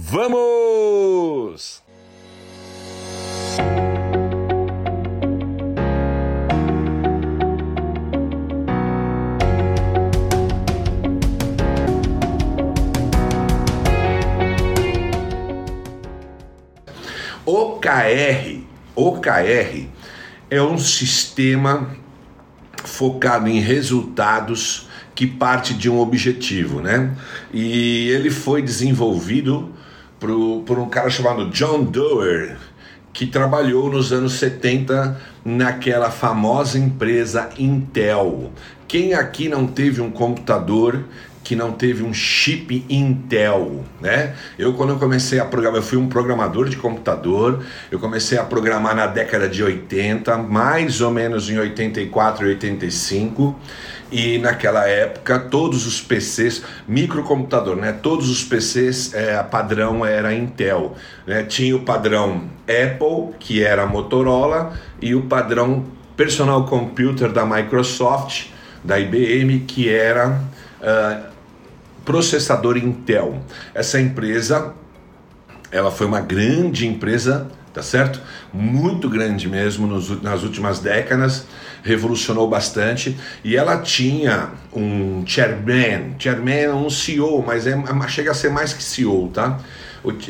Vamos! OKR, OKR é um sistema focado em resultados que parte de um objetivo, né? E ele foi desenvolvido por, por um cara chamado John Doerr, que trabalhou nos anos 70 naquela famosa empresa Intel. Quem aqui não teve um computador que não teve um chip Intel, né? Eu quando eu comecei a programar, eu fui um programador de computador, eu comecei a programar na década de 80, mais ou menos em 84 e 85, e naquela época todos os PCs, microcomputador, né? Todos os PCs, é, padrão era Intel, né? Tinha o padrão Apple, que era Motorola, e o padrão Personal Computer da Microsoft, da IBM, que era uh, processador Intel. Essa empresa, ela foi uma grande empresa, tá certo? Muito grande mesmo nos, nas últimas décadas, revolucionou bastante e ela tinha um chairman, chairman é um CEO, mas é, chega a ser mais que CEO, tá?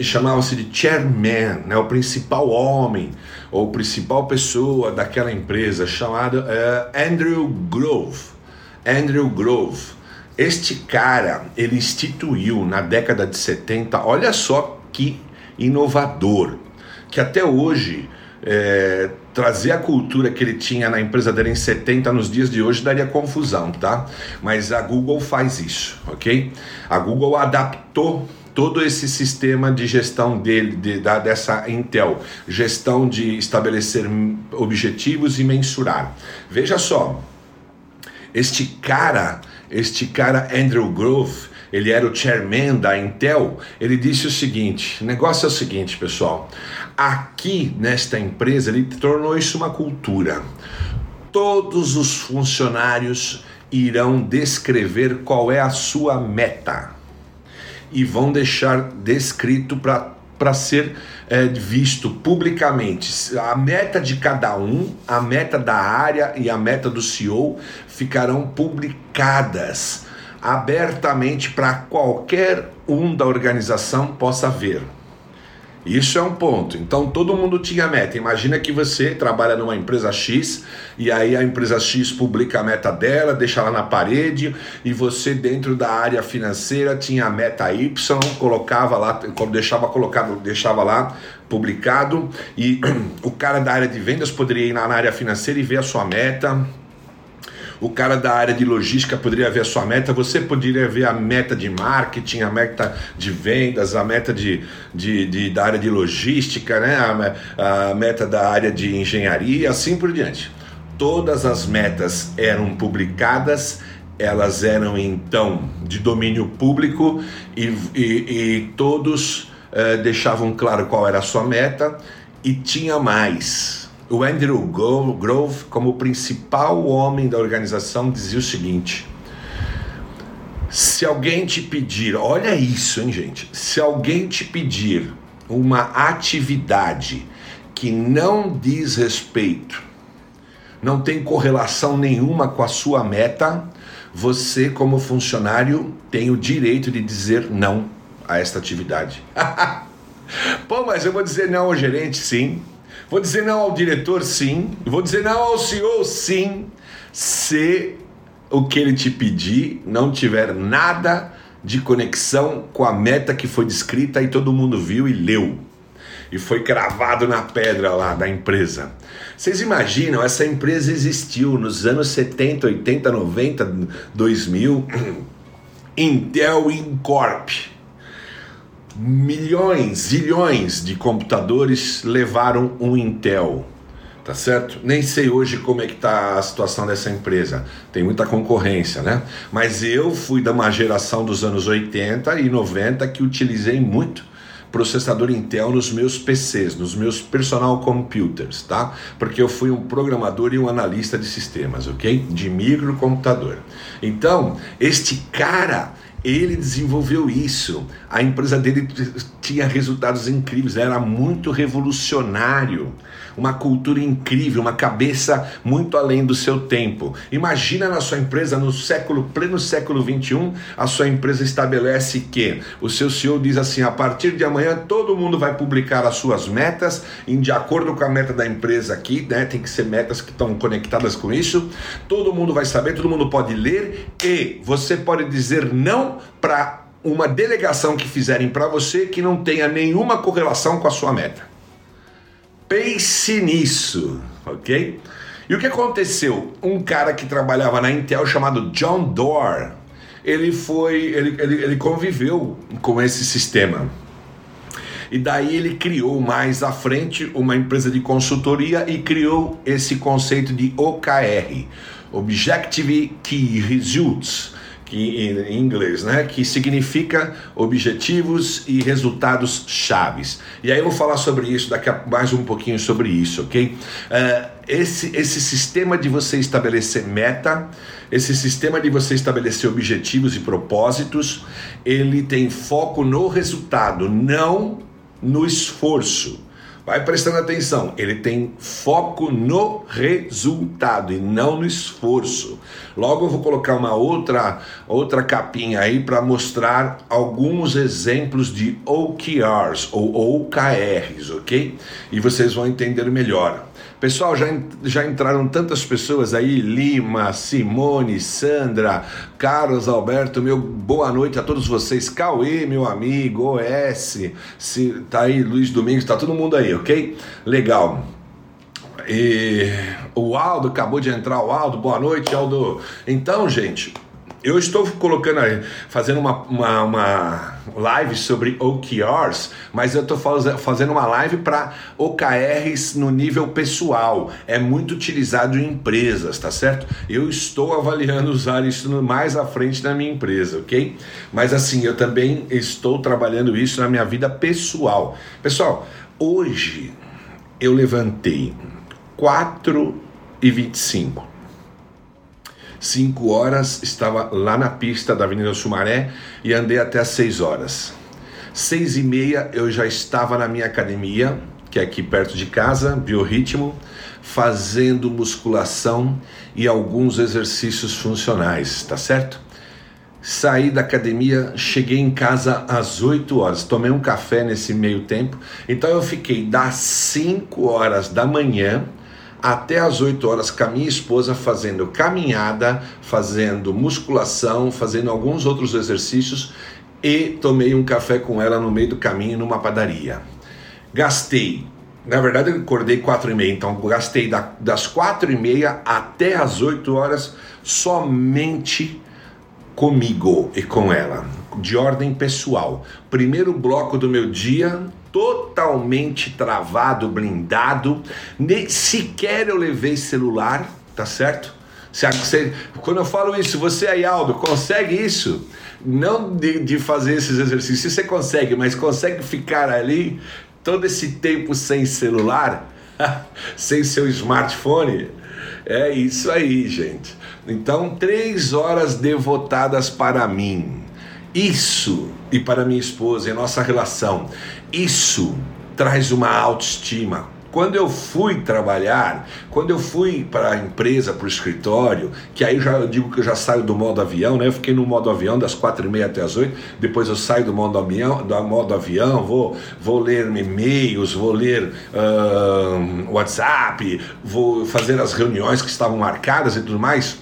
chamava-se de chairman, né, o principal homem ou principal pessoa daquela empresa, chamado uh, Andrew Grove. Andrew Grove. Este cara, ele instituiu na década de 70, olha só que inovador, que até hoje é, trazer a cultura que ele tinha na empresa dele em 70 nos dias de hoje daria confusão, tá? Mas a Google faz isso, ok? A Google adaptou todo esse sistema de gestão dele, de, da, dessa Intel, gestão de estabelecer objetivos e mensurar. Veja só, este cara este cara Andrew Grove, ele era o chairman da Intel, ele disse o seguinte: o negócio é o seguinte, pessoal. Aqui nesta empresa, ele tornou isso uma cultura. Todos os funcionários irão descrever qual é a sua meta e vão deixar descrito para para ser é, visto publicamente. A meta de cada um, a meta da área e a meta do CEO ficarão publicadas abertamente para qualquer um da organização possa ver. Isso é um ponto. Então todo mundo tinha meta. Imagina que você trabalha numa empresa X e aí a empresa X publica a meta dela, deixa lá na parede e você dentro da área financeira tinha a meta Y, colocava lá, deixava colocado, deixava lá publicado e o cara da área de vendas poderia ir na área financeira e ver a sua meta o cara da área de logística poderia ver a sua meta, você poderia ver a meta de marketing, a meta de vendas, a meta de, de, de da área de logística, né? a, a meta da área de engenharia, assim por diante. Todas as metas eram publicadas elas eram então de domínio público e, e, e todos eh, deixavam claro qual era a sua meta e tinha mais o Andrew Grove, como principal homem da organização, dizia o seguinte: se alguém te pedir, olha isso, hein, gente? Se alguém te pedir uma atividade que não diz respeito, não tem correlação nenhuma com a sua meta, você, como funcionário, tem o direito de dizer não a esta atividade. Pô, mas eu vou dizer não ao gerente, sim. Vou dizer não ao diretor, sim. Vou dizer não ao CEO, sim. Se o que ele te pedir não tiver nada de conexão com a meta que foi descrita e todo mundo viu e leu. E foi cravado na pedra lá da empresa. Vocês imaginam, essa empresa existiu nos anos 70, 80, 90, 2000. Intel Incorp milhões, zilhões de computadores levaram um Intel, tá certo? Nem sei hoje como é que tá a situação dessa empresa. Tem muita concorrência, né? Mas eu fui da uma geração dos anos 80 e 90 que utilizei muito processador Intel nos meus PCs, nos meus personal computers, tá? Porque eu fui um programador e um analista de sistemas, ok? De microcomputador. Então, este cara Ele desenvolveu isso. A empresa dele tinha resultados incríveis, era muito revolucionário, uma cultura incrível, uma cabeça muito além do seu tempo. Imagina na sua empresa no século pleno século 21, a sua empresa estabelece que o seu CEO diz assim: a partir de amanhã todo mundo vai publicar as suas metas em de acordo com a meta da empresa aqui, né? Tem que ser metas que estão conectadas com isso. Todo mundo vai saber, todo mundo pode ler e você pode dizer não para uma delegação que fizerem para você que não tenha nenhuma correlação com a sua meta. Pense nisso, ok? E o que aconteceu? Um cara que trabalhava na Intel chamado John Doerr, ele foi, ele, ele, ele conviveu com esse sistema. E daí ele criou mais à frente uma empresa de consultoria e criou esse conceito de OKR, Objective Key Results que em inglês, né, que significa objetivos e resultados chaves. E aí eu vou falar sobre isso daqui a mais um pouquinho sobre isso, ok? Uh, esse esse sistema de você estabelecer meta, esse sistema de você estabelecer objetivos e propósitos, ele tem foco no resultado, não no esforço. Vai prestando atenção, ele tem foco no resultado e não no esforço. Logo eu vou colocar uma outra outra capinha aí para mostrar alguns exemplos de OKRs ou OKRs, ok? E vocês vão entender melhor. Pessoal, já, já entraram tantas pessoas aí, Lima, Simone, Sandra, Carlos, Alberto, meu boa noite a todos vocês, Cauê, meu amigo, OS, se, tá aí Luiz Domingos, tá todo mundo aí, ok? Legal. E o Aldo acabou de entrar, o Aldo, boa noite, Aldo. Então, gente, eu estou colocando, fazendo uma, uma, uma live sobre OKRs, mas eu estou fazendo uma live para OKRs no nível pessoal. É muito utilizado em empresas, tá certo? Eu estou avaliando usar isso mais à frente na minha empresa, ok? Mas assim, eu também estou trabalhando isso na minha vida pessoal. Pessoal, hoje eu levantei 4 e 25 5 horas estava lá na pista da Avenida Sumaré e andei até as 6 horas. 6 e meia eu já estava na minha academia, que é aqui perto de casa, biorritmo, fazendo musculação e alguns exercícios funcionais, tá certo? Saí da academia, cheguei em casa às 8 horas, tomei um café nesse meio tempo, então eu fiquei das 5 horas da manhã até as 8 horas com a minha esposa fazendo caminhada, fazendo musculação, fazendo alguns outros exercícios e tomei um café com ela no meio do caminho numa padaria. Gastei, na verdade eu acordei 4 e meia, então gastei das 4 e meia até as 8 horas somente comigo e com ela, de ordem pessoal. Primeiro bloco do meu dia, totalmente travado, blindado, nem sequer eu levei celular, tá certo? Se, quando eu falo isso, você aí, Aldo, consegue isso? Não de, de fazer esses exercícios, você consegue, mas consegue ficar ali todo esse tempo sem celular, sem seu smartphone? É isso aí, gente. Então, três horas devotadas para mim. Isso, e para minha esposa e nossa relação, isso traz uma autoestima. Quando eu fui trabalhar, quando eu fui para a empresa, para o escritório, que aí eu já digo que eu já saio do modo avião, né? Eu fiquei no modo avião das quatro e meia até as oito, depois eu saio do modo avião, do modo avião, vou, vou ler e-mails, vou ler uh, WhatsApp, vou fazer as reuniões que estavam marcadas e tudo mais.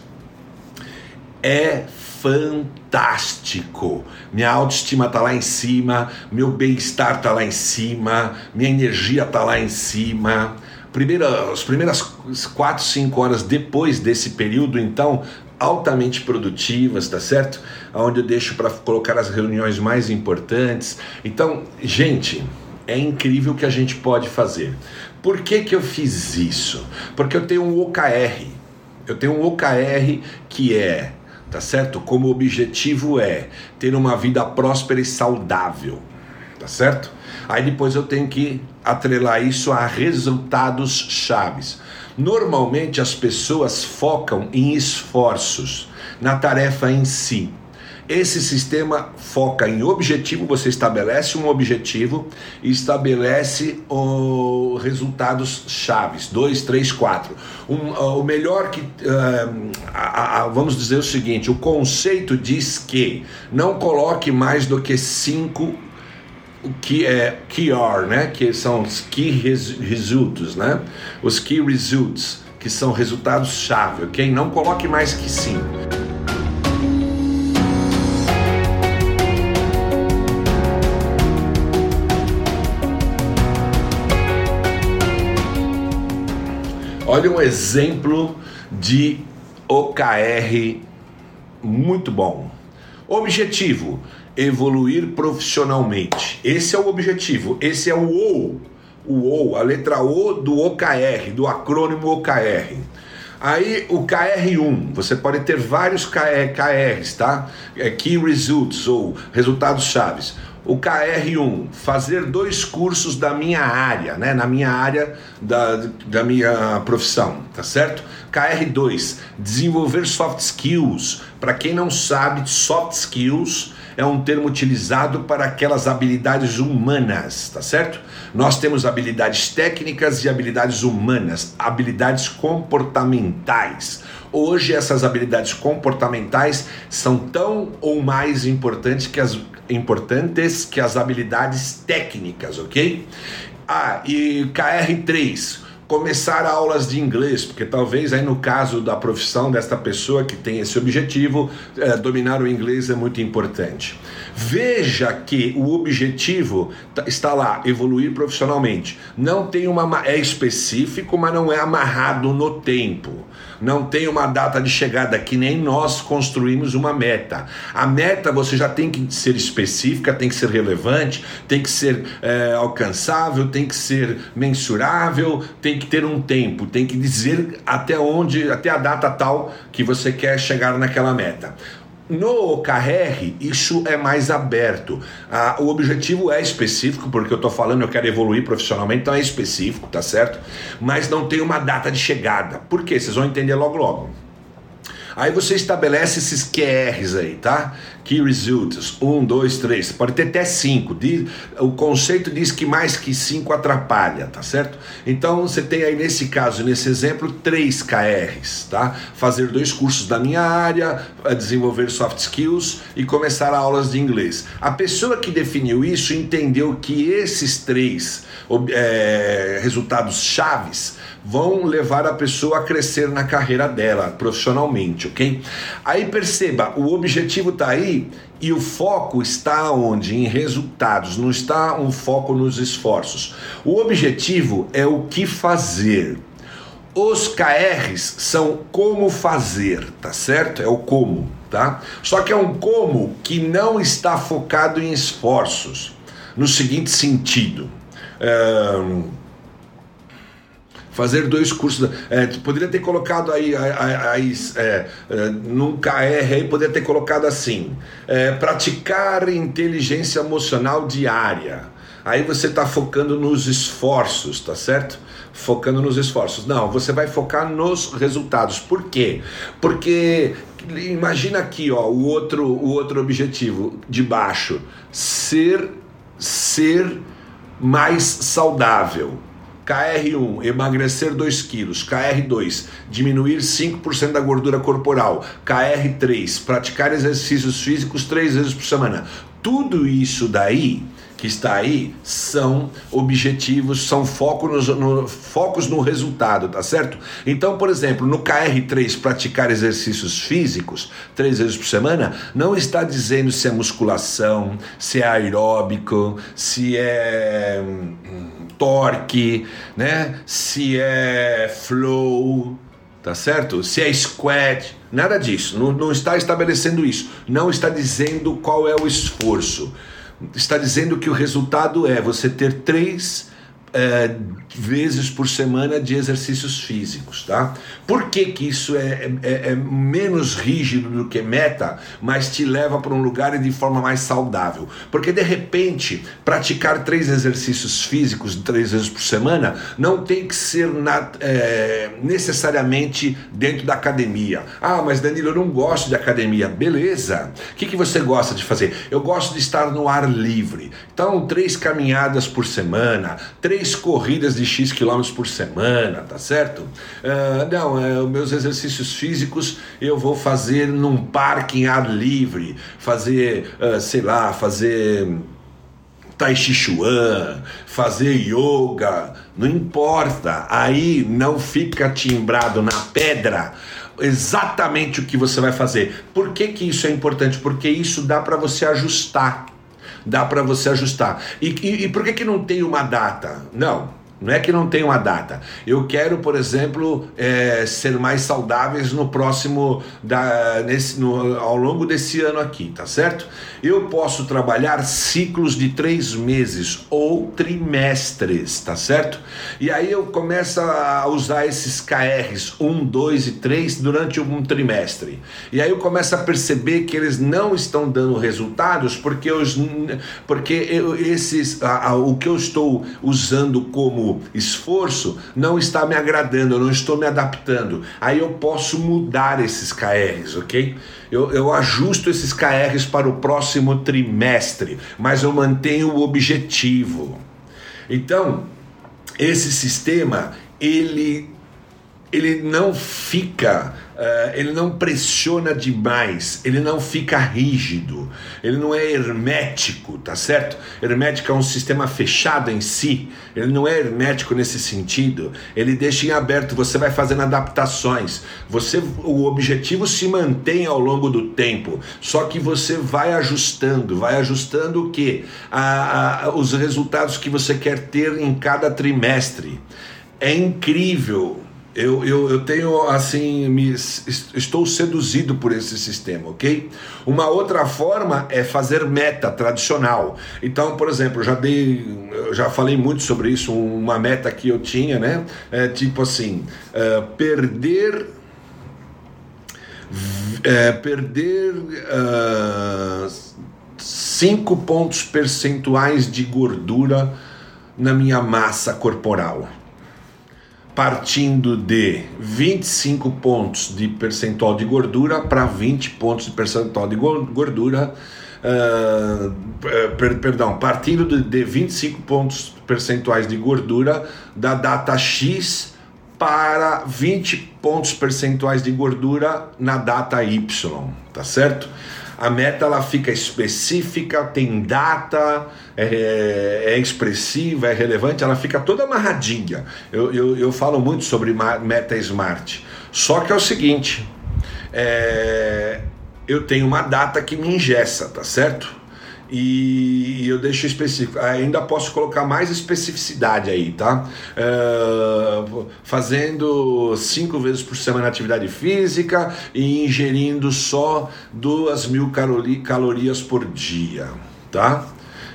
É fantástico. Minha autoestima tá lá em cima, meu bem-estar tá lá em cima, minha energia tá lá em cima. Primeira, as primeiras 4, 5 horas depois desse período, então, altamente produtivas, tá certo? Onde eu deixo para colocar as reuniões mais importantes. Então, gente, é incrível o que a gente pode fazer. Por que, que eu fiz isso? Porque eu tenho um OKR. Eu tenho um OKR que é tá certo? Como objetivo é ter uma vida próspera e saudável, tá certo? Aí depois eu tenho que atrelar isso a resultados chaves. Normalmente as pessoas focam em esforços, na tarefa em si. Esse sistema foca em objetivo, você estabelece um objetivo e estabelece o resultados chaves, dois, três, quatro. Um, o melhor que, uh, a, a, vamos dizer o seguinte, o conceito diz que não coloque mais do que cinco que é key are, né? Que são os key results, né? Os key results, que são resultados chave, ok? Não coloque mais que cinco. Olha um exemplo de OKR muito bom. Objetivo: evoluir profissionalmente. Esse é o objetivo. Esse é o O. O O, a letra O do OKR, do acrônimo OKR. Aí o KR1, você pode ter vários KRs, tá? É Key Results ou resultados chaves o KR1, fazer dois cursos da minha área, né? Na minha área da, da minha profissão, tá certo? KR2, desenvolver soft skills. Para quem não sabe, soft skills é um termo utilizado para aquelas habilidades humanas, tá certo? Nós temos habilidades técnicas e habilidades humanas, habilidades comportamentais. Hoje essas habilidades comportamentais são tão ou mais importantes que as importantes que as habilidades técnicas, ok? Ah, e KR3, começar aulas de inglês, porque talvez aí no caso da profissão desta pessoa que tem esse objetivo, é, dominar o inglês é muito importante. Veja que o objetivo tá, está lá, evoluir profissionalmente. Não tem uma é específico, mas não é amarrado no tempo. Não tem uma data de chegada que nem nós construímos uma meta. A meta você já tem que ser específica, tem que ser relevante, tem que ser é, alcançável, tem que ser mensurável, tem que ter um tempo, tem que dizer até onde, até a data tal que você quer chegar naquela meta. No OKR, isso é mais aberto. Ah, o objetivo é específico, porque eu estou falando, eu quero evoluir profissionalmente, então é específico, tá certo? Mas não tem uma data de chegada. Por quê? Vocês vão entender logo logo. Aí você estabelece esses QRs aí, tá? Key Results, um, dois, três. Pode ter até cinco. O conceito diz que mais que cinco atrapalha, tá certo? Então você tem aí nesse caso, nesse exemplo, três KRs, tá? Fazer dois cursos da minha área, desenvolver soft skills e começar aulas de inglês. A pessoa que definiu isso entendeu que esses três é, resultados chaves vão levar a pessoa a crescer na carreira dela profissionalmente, ok? Aí perceba, o objetivo está aí e o foco está onde? Em resultados, não está um foco nos esforços. O objetivo é o que fazer. Os KRs são como fazer, tá certo? É o como, tá? Só que é um como que não está focado em esforços. No seguinte sentido. Um, fazer dois cursos. É, poderia ter colocado aí, aí, é, é, aí, poderia ter colocado assim: é, praticar inteligência emocional diária. Aí você está focando nos esforços, tá certo? Focando nos esforços. Não, você vai focar nos resultados. Por quê? Porque imagina aqui, ó, o outro, o outro objetivo de baixo: ser, ser mais saudável. KR1, emagrecer 2 quilos. KR2, diminuir 5% da gordura corporal. KR3, praticar exercícios físicos três vezes por semana. Tudo isso daí que está aí são objetivos, são foco no, focos no resultado, tá certo? Então, por exemplo, no KR3, praticar exercícios físicos três vezes por semana, não está dizendo se é musculação, se é aeróbico, se é hum, torque, né? Se é flow, tá certo? Se é squat, nada disso. Não, não está estabelecendo isso. Não está dizendo qual é o esforço. Está dizendo que o resultado é você ter três é, vezes por semana de exercícios físicos, tá? Por que, que isso é, é, é menos rígido do que meta, mas te leva para um lugar de forma mais saudável? Porque de repente, praticar três exercícios físicos três vezes por semana não tem que ser na, é, necessariamente dentro da academia. Ah, mas Danilo, eu não gosto de academia. Beleza. O que, que você gosta de fazer? Eu gosto de estar no ar livre. Então, três caminhadas por semana, três corridas de X quilômetros por semana, tá certo? Uh, não, os meus exercícios físicos eu vou fazer num parque em ar livre, fazer, uh, sei lá, fazer Tai Chi Chuan, fazer yoga, não importa, aí não fica timbrado na pedra exatamente o que você vai fazer. Por que, que isso é importante? Porque isso dá para você ajustar. Dá para você ajustar. E, e, e por que, que não tem uma data? Não, não é que não tem uma data. Eu quero, por exemplo, é, ser mais saudáveis no próximo, da, nesse, no, ao longo desse ano aqui, tá certo? Eu posso trabalhar ciclos de três meses ou trimestres, tá certo? E aí eu começo a usar esses KRs 1, 2 e 3 durante um trimestre. E aí eu começo a perceber que eles não estão dando resultados porque, os, porque eu, esses, a, a, o que eu estou usando como esforço não está me agradando, eu não estou me adaptando. Aí eu posso mudar esses KRs, ok? Eu, eu ajusto esses KRs para o próximo trimestre, mas eu mantenho o objetivo. Então, esse sistema, ele, ele não fica Uh, ele não pressiona demais, ele não fica rígido, ele não é hermético, tá certo? Hermético é um sistema fechado em si, ele não é hermético nesse sentido, ele deixa em aberto, você vai fazendo adaptações, você, o objetivo se mantém ao longo do tempo, só que você vai ajustando, vai ajustando o que? Os resultados que você quer ter em cada trimestre. É incrível eu, eu, eu tenho assim, me, estou seduzido por esse sistema, ok? Uma outra forma é fazer meta tradicional. Então, por exemplo, já dei, já falei muito sobre isso, uma meta que eu tinha, né? É, tipo assim, é, perder é, perder 5 uh, pontos percentuais de gordura na minha massa corporal partindo de 25 pontos de percentual de gordura para 20 pontos de percentual de gordura. Uh, per, perdão, partindo de, de 25 pontos percentuais de gordura da data X para 20 pontos percentuais de gordura na data Y, tá certo? A meta ela fica específica, tem data, é, é expressiva, é relevante, ela fica toda amarradinha. Eu, eu, eu falo muito sobre meta smart. Só que é o seguinte, é, eu tenho uma data que me ingessa, tá certo? E eu deixo específico. Ainda posso colocar mais especificidade aí, tá? Uh, fazendo cinco vezes por semana atividade física e ingerindo só duas mil calorias por dia, tá?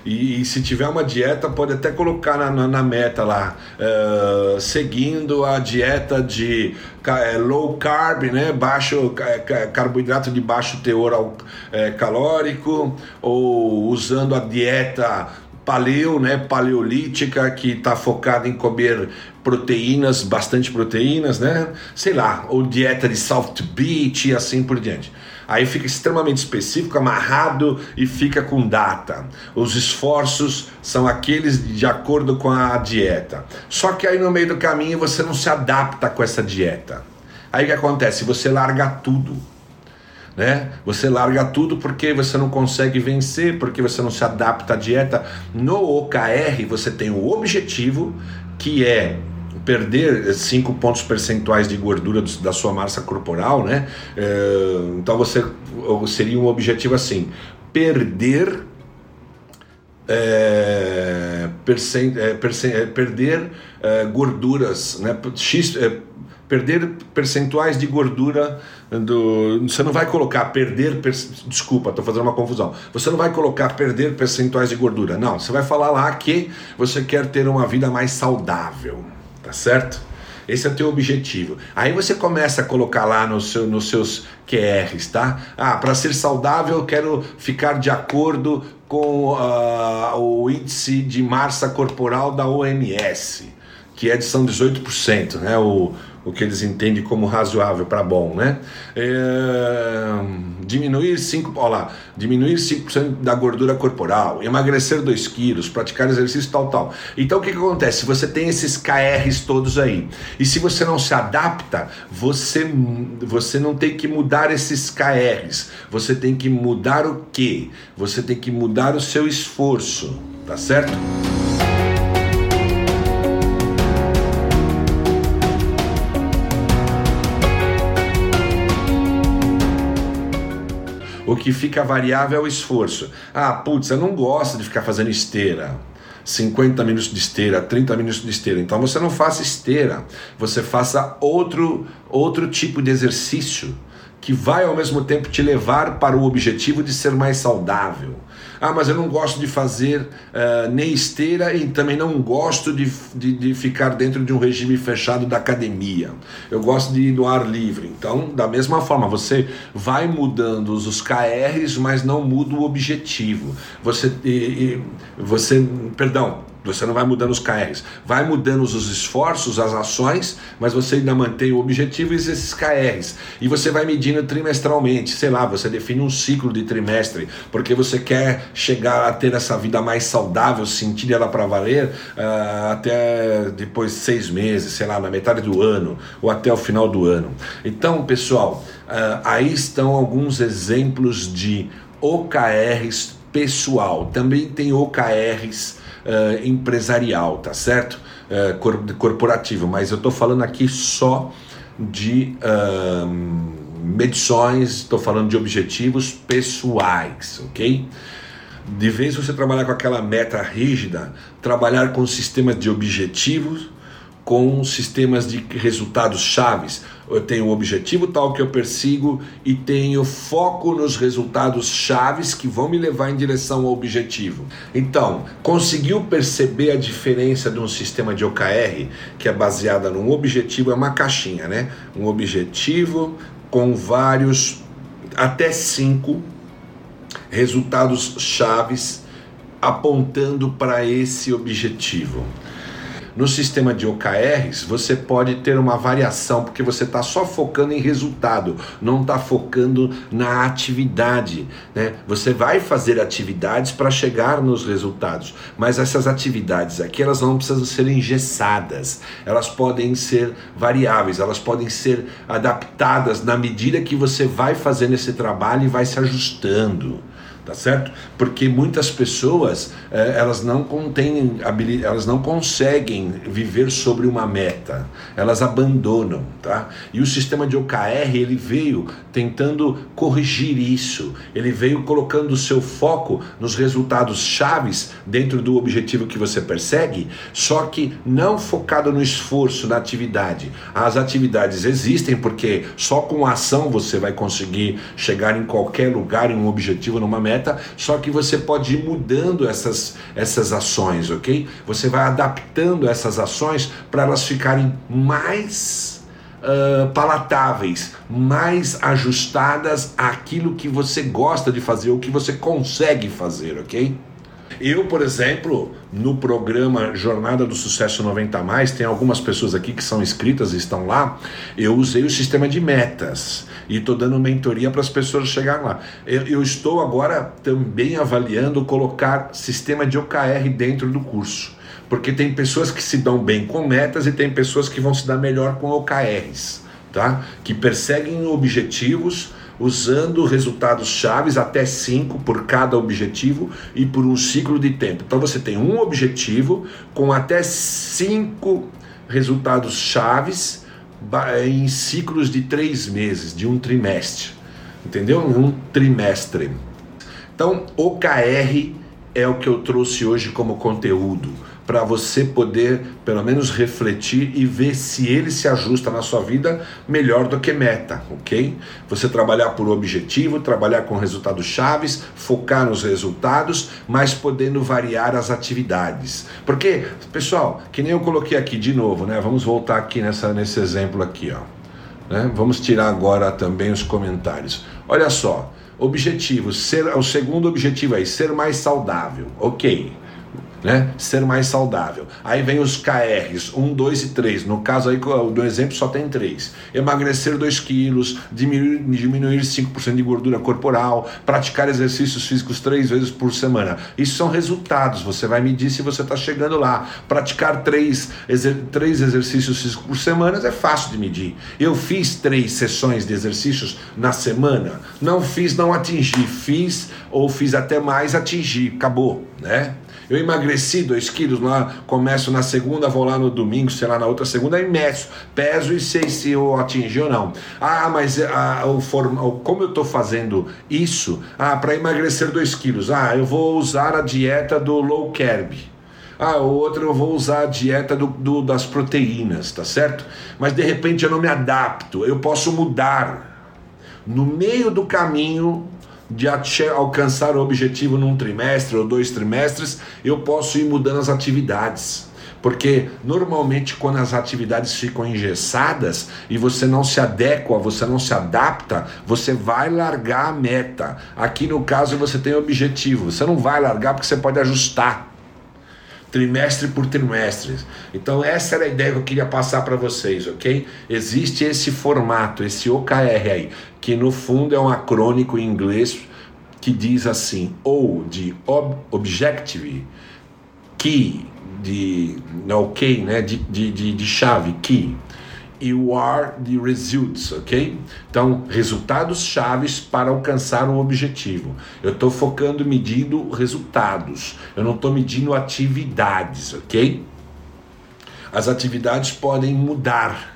E, e, se tiver uma dieta, pode até colocar na, na, na meta lá, uh, seguindo a dieta de uh, low carb, né? baixo carboidrato de baixo teor eh, calórico, ou usando a dieta paleo, né, paleolítica, que está focada em comer proteínas, bastante proteínas, né? Sei lá, ou dieta de soft beach e assim por diante. Aí fica extremamente específico, amarrado e fica com data. Os esforços são aqueles de acordo com a dieta. Só que aí no meio do caminho você não se adapta com essa dieta. Aí o que acontece? Você larga tudo. Né? Você larga tudo porque você não consegue vencer, porque você não se adapta à dieta. No OKR você tem o objetivo que é perder 5 pontos percentuais de gordura da sua massa corporal, né? É, então você seria um objetivo assim: perder é, percent, é, percent, é, perder é, gorduras, né? X, é, perder percentuais de gordura do. Você não vai colocar perder. Desculpa, estou fazendo uma confusão. Você não vai colocar perder percentuais de gordura. Não, você vai falar lá que você quer ter uma vida mais saudável. Tá certo? Esse é o teu objetivo. Aí você começa a colocar lá no seu, nos seus QRs, tá? Ah, para ser saudável eu quero ficar de acordo com uh, o índice de massa corporal da OMS, que é de são 18%, né? O, o que eles entendem como razoável para bom, né? É, diminuir 5, ó lá, diminuir 5% da gordura corporal, emagrecer 2 quilos, praticar exercício tal, tal. Então o que, que acontece? Você tem esses KRs todos aí. E se você não se adapta, você, você não tem que mudar esses KRs. Você tem que mudar o quê? Você tem que mudar o seu esforço, tá certo? O que fica variável é o esforço. Ah, putz, eu não gosto de ficar fazendo esteira. 50 minutos de esteira, 30 minutos de esteira. Então você não faça esteira, você faça outro, outro tipo de exercício que vai ao mesmo tempo te levar para o objetivo de ser mais saudável. Ah, mas eu não gosto de fazer uh, nem esteira e também não gosto de, de, de, ficar dentro de um regime fechado da academia. Eu gosto de ir no ar livre. Então, da mesma forma, você vai mudando os KRs, mas não muda o objetivo. Você, e, e, você perdão, você não vai mudando os KRs, vai mudando os esforços, as ações, mas você ainda mantém o objetivo e esses KRs. E você vai medindo trimestralmente, sei lá, você define um ciclo de trimestre, porque você quer chegar a ter essa vida mais saudável, sentir ela para valer uh, até depois de seis meses, sei lá, na metade do ano ou até o final do ano. Então, pessoal, uh, aí estão alguns exemplos de OKRs pessoal. Também tem OKRs uh, empresarial, tá certo? Uh, cor corporativo, mas eu estou falando aqui só de uh, medições, estou falando de objetivos pessoais, ok? De vez você trabalhar com aquela meta rígida, trabalhar com sistemas de objetivos com sistemas de resultados chaves. Eu tenho um objetivo tal que eu persigo e tenho foco nos resultados chaves que vão me levar em direção ao objetivo. Então, conseguiu perceber a diferença de um sistema de OKR que é baseada num objetivo, é uma caixinha, né? Um objetivo com vários, até cinco resultados chaves apontando para esse objetivo. No sistema de OKRs, você pode ter uma variação, porque você está só focando em resultado, não está focando na atividade. Né? Você vai fazer atividades para chegar nos resultados, mas essas atividades aqui elas não precisam ser engessadas, elas podem ser variáveis, elas podem ser adaptadas na medida que você vai fazendo esse trabalho e vai se ajustando tá certo? Porque muitas pessoas eh, elas não contêm elas não conseguem viver sobre uma meta, elas abandonam, tá? E o sistema de OKR ele veio tentando corrigir isso, ele veio colocando o seu foco nos resultados chaves dentro do objetivo que você persegue, só que não focado no esforço, na atividade. As atividades existem porque só com ação você vai conseguir chegar em qualquer lugar em um objetivo, numa meta só que você pode ir mudando essas, essas ações, ok? Você vai adaptando essas ações para elas ficarem mais uh, palatáveis, mais ajustadas àquilo que você gosta de fazer, ou que você consegue fazer, ok? Eu, por exemplo, no programa Jornada do Sucesso 90 Mais, tem algumas pessoas aqui que são inscritas e estão lá. Eu usei o sistema de metas e estou dando mentoria para as pessoas chegarem lá. Eu, eu, estou agora também avaliando colocar sistema de OKR dentro do curso, porque tem pessoas que se dão bem com metas e tem pessoas que vão se dar melhor com OKRs, tá? Que perseguem objetivos usando resultados chaves até cinco por cada objetivo e por um ciclo de tempo. Então você tem um objetivo com até cinco resultados chaves em ciclos de três meses, de um trimestre. Entendeu? Um trimestre. Então, OKR é o que eu trouxe hoje como conteúdo para você poder pelo menos refletir e ver se ele se ajusta na sua vida melhor do que meta, ok? Você trabalhar por objetivo, trabalhar com resultados chaves, focar nos resultados, mas podendo variar as atividades. Porque, pessoal, que nem eu coloquei aqui de novo, né? Vamos voltar aqui nessa, nesse exemplo aqui, ó. Né? Vamos tirar agora também os comentários. Olha só, objetivo, ser, o segundo objetivo aí, ser mais saudável, ok? Né? Ser mais saudável. Aí vem os KRs, 1, 2 e 3. No caso aí do exemplo só tem 3. Emagrecer 2 quilos, diminuir, diminuir 5% de gordura corporal, praticar exercícios físicos 3 vezes por semana. Isso são resultados, você vai medir se você está chegando lá. Praticar 3, exer, 3 exercícios físicos por semana é fácil de medir. Eu fiz 3 sessões de exercícios na semana, não fiz, não atingi. Fiz ou fiz até mais, atingi. Acabou, né? Eu emagreci 2 quilos lá, começo na segunda, vou lá no domingo, sei lá, na outra segunda, aí meço, peso e sei se eu atingi ou não. Ah, mas ah, o como eu estou fazendo isso? Ah, para emagrecer 2 quilos, ah, eu vou usar a dieta do low carb. Ah, o outro eu vou usar a dieta do, do, das proteínas, tá certo? Mas de repente eu não me adapto, eu posso mudar. No meio do caminho, de alcançar o objetivo num trimestre ou dois trimestres, eu posso ir mudando as atividades. Porque normalmente quando as atividades ficam engessadas e você não se adequa, você não se adapta, você vai largar a meta. Aqui no caso você tem objetivo, você não vai largar porque você pode ajustar trimestre por trimestre. Então essa era a ideia que eu queria passar para vocês, ok? Existe esse formato, esse OKR aí, que no fundo é um acrônico em inglês que diz assim, ou de ob objective, key, de ok, né, de, de, de, de chave, key, e o R de results, ok? Então, resultados chaves para alcançar um objetivo. Eu estou focando medindo resultados, eu não estou medindo atividades, ok? As atividades podem mudar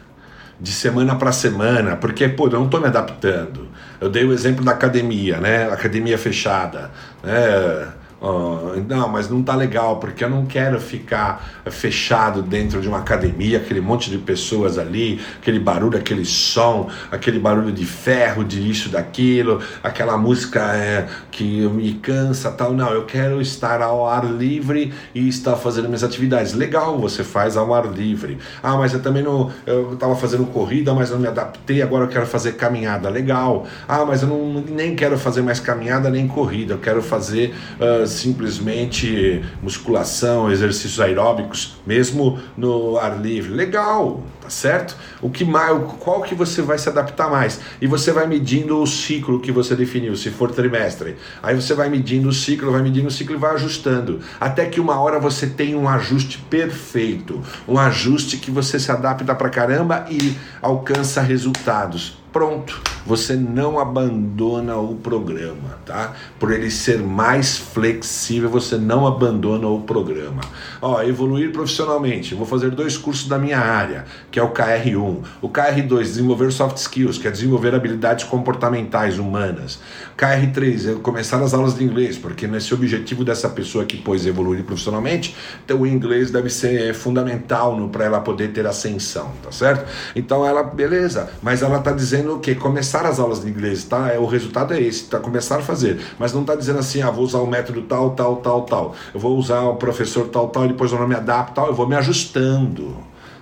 de semana para semana, porque, pô, eu não estou me adaptando. Eu dei o exemplo da academia, né? Academia fechada, né? Uh, não, mas não tá legal, porque eu não quero ficar fechado dentro de uma academia, aquele monte de pessoas ali, aquele barulho, aquele som, aquele barulho de ferro, de isso, daquilo, aquela música é, que me cansa tal. Não, eu quero estar ao ar livre e estar fazendo minhas atividades. Legal, você faz ao ar livre. Ah, mas eu também não. Eu estava fazendo corrida, mas não me adaptei, agora eu quero fazer caminhada. Legal. Ah, mas eu não, nem quero fazer mais caminhada nem corrida, eu quero fazer. Uh, simplesmente musculação, exercícios aeróbicos, mesmo no ar livre. Legal, tá certo? O que mais, qual que você vai se adaptar mais? E você vai medindo o ciclo que você definiu, se for trimestre. Aí você vai medindo o ciclo, vai medindo o ciclo e vai ajustando, até que uma hora você tem um ajuste perfeito, um ajuste que você se adapta pra caramba e alcança resultados pronto, você não abandona o programa, tá? Por ele ser mais flexível, você não abandona o programa. Ó, evoluir profissionalmente, vou fazer dois cursos da minha área, que é o KR1. O KR2, desenvolver soft skills, que é desenvolver habilidades comportamentais humanas. KR3, é começar as aulas de inglês, porque nesse objetivo dessa pessoa que pôs evoluir profissionalmente, então o inglês deve ser fundamental para ela poder ter ascensão, tá certo? Então ela, beleza, mas ela tá dizendo o quê? Começar as aulas de inglês, tá? É, o resultado é esse, tá? Começar a fazer. Mas não está dizendo assim, ah, vou usar o método tal, tal, tal, tal. Eu vou usar o professor tal, tal, e depois eu não me adapto, tal. Eu vou me ajustando,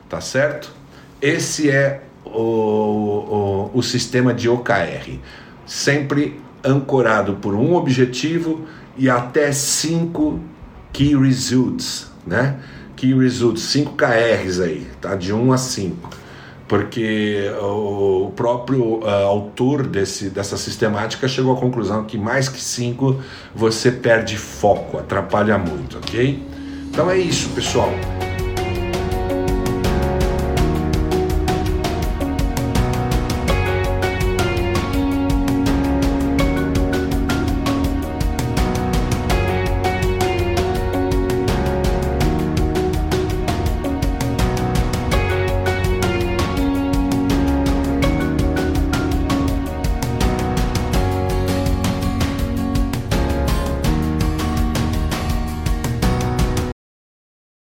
tá certo? Esse é o, o, o sistema de OKR. Sempre ancorado por um objetivo e até cinco key results, né? Key results, 5 KRs aí, tá? De 1 um a 5 porque o próprio uh, autor desse, dessa sistemática chegou à conclusão que mais que cinco você perde foco, atrapalha muito, ok? Então é isso, pessoal.